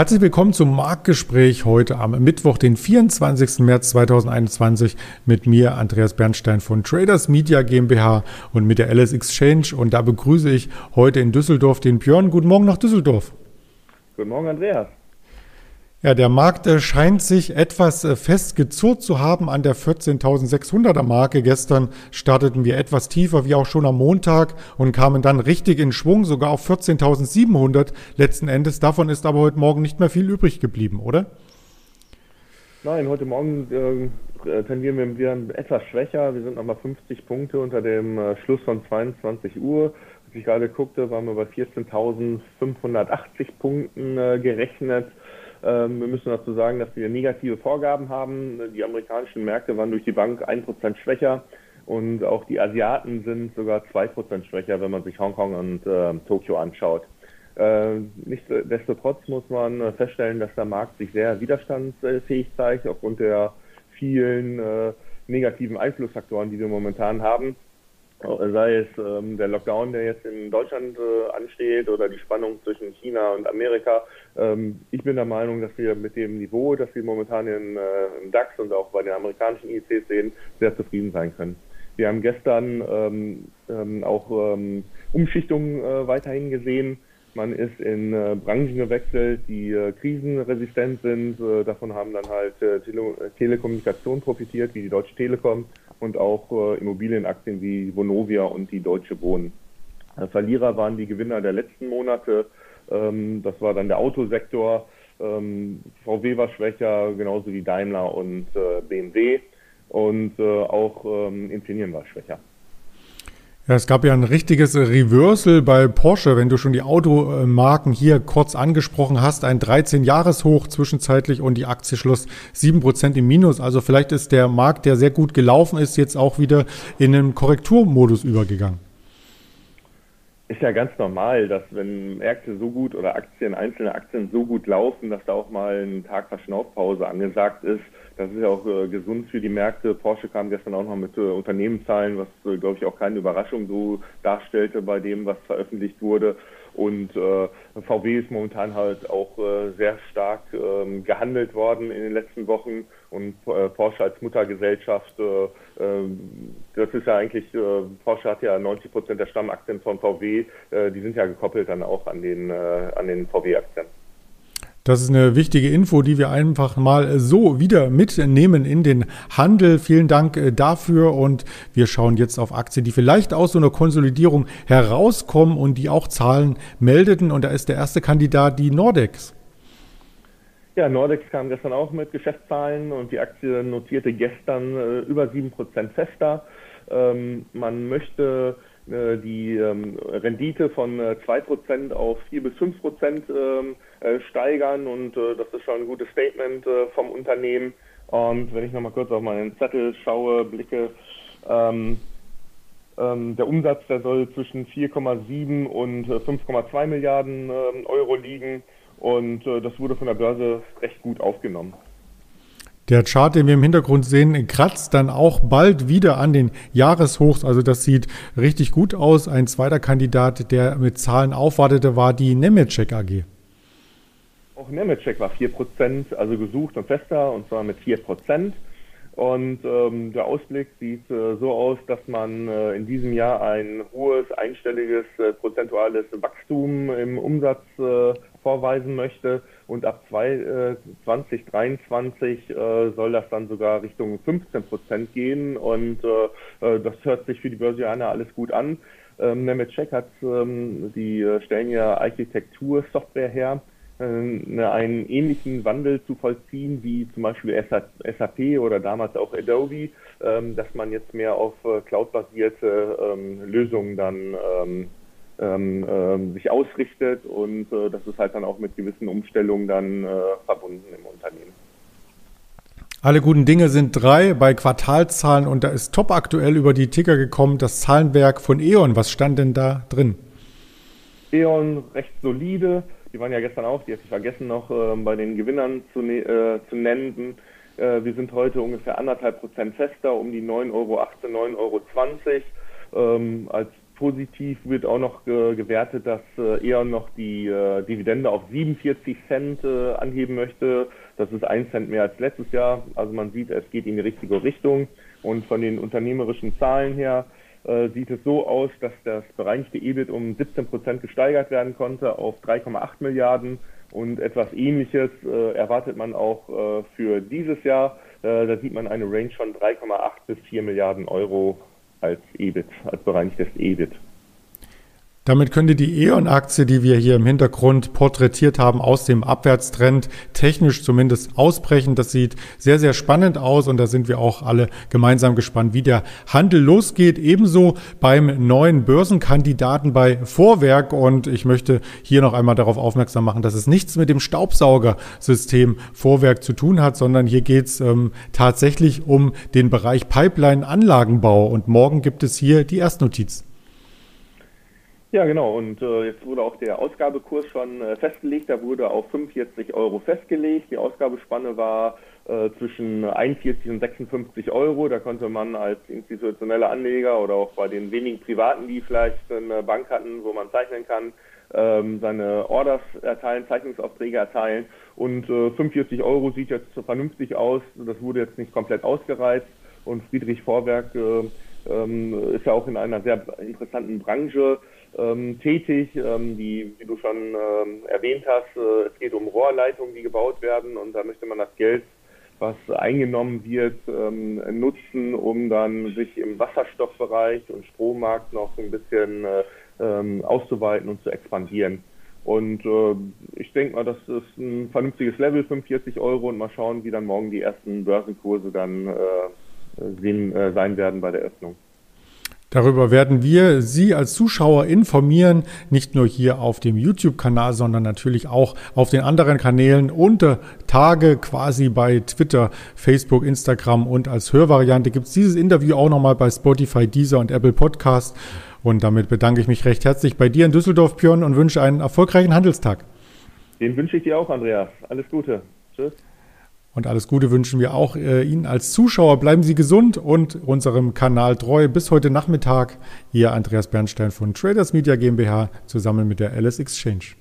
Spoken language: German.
Herzlich willkommen zum Marktgespräch heute am Mittwoch, den 24. März 2021 mit mir, Andreas Bernstein von Traders Media GmbH und mit der LS Exchange. Und da begrüße ich heute in Düsseldorf den Björn. Guten Morgen nach Düsseldorf. Guten Morgen, Andreas. Ja, der Markt äh, scheint sich etwas äh, festgezurrt zu haben an der 14.600er Marke. Gestern starteten wir etwas tiefer, wie auch schon am Montag, und kamen dann richtig in Schwung, sogar auf 14.700 letzten Endes. Davon ist aber heute Morgen nicht mehr viel übrig geblieben, oder? Nein, heute Morgen äh, tendieren wir wieder etwas schwächer. Wir sind nochmal 50 Punkte unter dem äh, Schluss von 22 Uhr. Als ich gerade guckte, waren wir bei 14.580 Punkten äh, gerechnet. Ähm, wir müssen dazu sagen, dass wir negative Vorgaben haben. Die amerikanischen Märkte waren durch die Bank 1% schwächer und auch die Asiaten sind sogar 2% schwächer, wenn man sich Hongkong und äh, Tokio anschaut. Äh, nichtsdestotrotz muss man feststellen, dass der Markt sich sehr widerstandsfähig zeigt aufgrund der vielen äh, negativen Einflussfaktoren, die wir momentan haben sei es ähm, der Lockdown, der jetzt in Deutschland äh, ansteht oder die Spannung zwischen China und Amerika. Ähm, ich bin der Meinung, dass wir mit dem Niveau, das wir momentan in, äh, im DAX und auch bei den amerikanischen IECs sehen, sehr zufrieden sein können. Wir haben gestern ähm, ähm auch ähm, Umschichtungen äh, weiterhin gesehen. Man ist in äh, Branchen gewechselt, die äh, krisenresistent sind. Äh, davon haben dann halt äh, Tele Telekommunikation profitiert, wie die Deutsche Telekom und auch äh, Immobilienaktien wie Vonovia und die Deutsche Wohnen. Äh, Verlierer waren die Gewinner der letzten Monate. Ähm, das war dann der Autosektor. Ähm, VW war schwächer, genauso wie Daimler und äh, BMW. Und äh, auch ähm, Infineon war schwächer. Ja, es gab ja ein richtiges Reversal bei Porsche, wenn du schon die Automarken hier kurz angesprochen hast. Ein 13-Jahres-Hoch zwischenzeitlich und die Aktie schloss 7% im Minus. Also vielleicht ist der Markt, der sehr gut gelaufen ist, jetzt auch wieder in einen Korrekturmodus übergegangen. Ist ja ganz normal, dass wenn Märkte so gut oder Aktien, einzelne Aktien so gut laufen, dass da auch mal ein Tag Verschnaufpause angesagt ist das ist ja auch äh, gesund für die Märkte. Porsche kam gestern auch noch mit äh, Unternehmenszahlen, was, äh, glaube ich, auch keine Überraschung so darstellte bei dem, was veröffentlicht wurde. Und äh, VW ist momentan halt auch äh, sehr stark ähm, gehandelt worden in den letzten Wochen. Und äh, Porsche als Muttergesellschaft, äh, ähm, das ist ja eigentlich, äh, Porsche hat ja 90 Prozent der Stammaktien von VW, äh, die sind ja gekoppelt dann auch an den, äh, an den VW-Aktien. Das ist eine wichtige Info, die wir einfach mal so wieder mitnehmen in den Handel. Vielen Dank äh, dafür und wir schauen jetzt auf Aktien, die vielleicht aus so einer Konsolidierung herauskommen und die auch Zahlen meldeten. Und da ist der erste Kandidat die Nordex. Ja, Nordex kam gestern auch mit Geschäftszahlen und die Aktie notierte gestern äh, über 7% fester. Ähm, man möchte äh, die ähm, Rendite von äh, 2% auf 4 bis 5% ähm, äh, steigern und äh, das ist schon ein gutes Statement äh, vom Unternehmen. Und wenn ich nochmal kurz auf meinen Zettel schaue, blicke, ähm, ähm, der Umsatz, der soll zwischen 4,7 und 5,2 Milliarden ähm, Euro liegen und das wurde von der Börse recht gut aufgenommen. Der Chart, den wir im Hintergrund sehen, kratzt dann auch bald wieder an den Jahreshochs. Also das sieht richtig gut aus. Ein zweiter Kandidat, der mit Zahlen aufwartete, war die Nemetschek AG. Auch Nemetschek war 4%, also gesucht und fester, und zwar mit 4%. Und ähm, der Ausblick sieht äh, so aus, dass man äh, in diesem Jahr ein hohes einstelliges äh, prozentuales Wachstum im Umsatz äh, vorweisen möchte. Und ab zwei, 2023 äh, äh, soll das dann sogar Richtung 15 Prozent gehen. Und äh, das hört sich für die Börsianer alles gut an. Ähm, Nemetschek hat, ähm, die stellen ja Architektursoftware her, äh, einen ähnlichen Wandel zu vollziehen wie zum Beispiel SAP oder damals auch Adobe, ähm, dass man jetzt mehr auf äh, cloud-basierte ähm, Lösungen dann ähm, ähm, ähm, sich ausrichtet und äh, das ist halt dann auch mit gewissen Umstellungen dann äh, verbunden im Unternehmen. Alle guten Dinge sind drei bei Quartalzahlen und da ist top aktuell über die Ticker gekommen das Zahlenwerk von E.ON. Was stand denn da drin? E.ON recht solide. Die waren ja gestern auch, die hatte ich vergessen noch äh, bei den Gewinnern zu, ne äh, zu nennen. Äh, wir sind heute ungefähr anderthalb Prozent fester, um die 9,18 Euro, 9,20 Euro. Ähm, als positiv wird auch noch äh, gewertet, dass äh, E.ON noch die äh, Dividende auf 47 Cent äh, anheben möchte. Das ist ein Cent mehr als letztes Jahr. Also man sieht, es geht in die richtige Richtung. Und von den unternehmerischen Zahlen her äh, sieht es so aus, dass das bereinigte EBIT um 17 Prozent gesteigert werden konnte auf 3,8 Milliarden. Und etwas Ähnliches äh, erwartet man auch äh, für dieses Jahr. Äh, da sieht man eine Range von 3,8 bis 4 Milliarden Euro als EBIT, als bereinigtes EBIT. Damit könnte die E.ON-Aktie, die wir hier im Hintergrund porträtiert haben, aus dem Abwärtstrend technisch zumindest ausbrechen. Das sieht sehr, sehr spannend aus und da sind wir auch alle gemeinsam gespannt, wie der Handel losgeht. Ebenso beim neuen Börsenkandidaten bei Vorwerk und ich möchte hier noch einmal darauf aufmerksam machen, dass es nichts mit dem Staubsaugersystem Vorwerk zu tun hat, sondern hier geht es ähm, tatsächlich um den Bereich Pipeline-Anlagenbau und morgen gibt es hier die Erstnotiz. Ja, genau. Und äh, jetzt wurde auch der Ausgabekurs schon äh, festgelegt. Da wurde auf 45 Euro festgelegt. Die Ausgabespanne war äh, zwischen 41 und 56 Euro. Da konnte man als institutioneller Anleger oder auch bei den wenigen Privaten, die vielleicht eine Bank hatten, wo man zeichnen kann, ähm, seine Orders erteilen, Zeichnungsaufträge erteilen. Und 45 äh, Euro sieht jetzt vernünftig aus. Das wurde jetzt nicht komplett ausgereizt. Und Friedrich Vorwerk äh, ähm, ist ja auch in einer sehr interessanten Branche ähm, tätig, ähm, die, wie du schon ähm, erwähnt hast, äh, es geht um Rohrleitungen, die gebaut werden und da möchte man das Geld, was eingenommen wird, ähm, nutzen, um dann sich im Wasserstoffbereich und Strommarkt noch ein bisschen äh, ähm, auszuweiten und zu expandieren. Und äh, ich denke mal, das ist ein vernünftiges Level, 45 Euro und mal schauen, wie dann morgen die ersten Börsenkurse dann äh, sehen, äh, sein werden bei der Öffnung. Darüber werden wir Sie als Zuschauer informieren, nicht nur hier auf dem YouTube-Kanal, sondern natürlich auch auf den anderen Kanälen unter Tage quasi bei Twitter, Facebook, Instagram und als Hörvariante gibt es dieses Interview auch nochmal bei Spotify, Deezer und Apple Podcast. Und damit bedanke ich mich recht herzlich bei dir in Düsseldorf, Björn, und wünsche einen erfolgreichen Handelstag. Den wünsche ich dir auch, Andreas. Alles Gute. Tschüss. Und alles Gute wünschen wir auch äh, Ihnen als Zuschauer. Bleiben Sie gesund und unserem Kanal treu. Bis heute Nachmittag. Ihr Andreas Bernstein von Traders Media GmbH zusammen mit der LS Exchange.